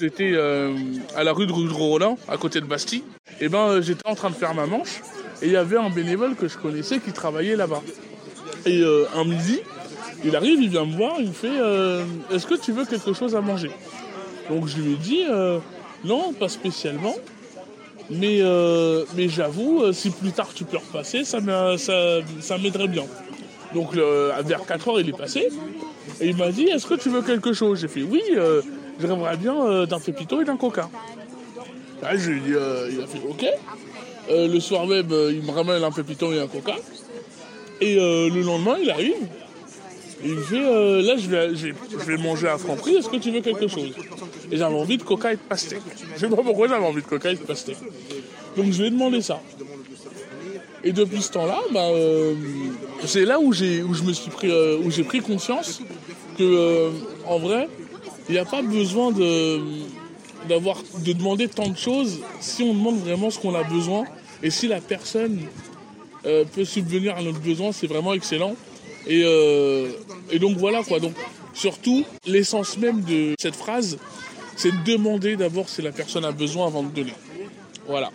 J'étais euh, à la rue de Rue à côté de Bastille. Et ben, euh, j'étais en train de faire ma manche et il y avait un bénévole que je connaissais qui travaillait là-bas. Et euh, un midi, il arrive, il vient me voir, il me fait Est-ce que tu veux quelque chose à manger? Donc je lui ai dit Non, pas spécialement. Mais, mais j'avoue, si plus tard tu peux repasser, ça m'aiderait bien. Donc vers 4 heures, il est passé. Et il m'a dit Est-ce que tu veux quelque chose? J'ai fait Oui, j'aimerais bien euh, d'un pépito et d'un coca. Là, je lui ai dit euh, Il a fait Ok. Euh, le soir même, il me ramène un pépito et un coca. Et le lendemain, il arrive. Et il me fait Là, je vais, je vais manger à Franprix, est-ce que tu veux quelque chose? Et j'avais envie de coca et de pastèque. Je sais pas pourquoi j'avais envie de coca et de pastèque. Donc je lui ai demandé ça. Et depuis ce temps-là, bah, c'est là où j'ai où je me suis pris où j'ai pris conscience que en vrai, il n'y a pas besoin de, d'avoir, de demander tant de choses si on demande vraiment ce qu'on a besoin. Et si la personne euh, peut subvenir à notre besoin, c'est vraiment excellent. Et, euh, et donc voilà quoi. Donc surtout, l'essence même de cette phrase, c'est de demander d'abord si la personne a besoin avant de donner. Voilà.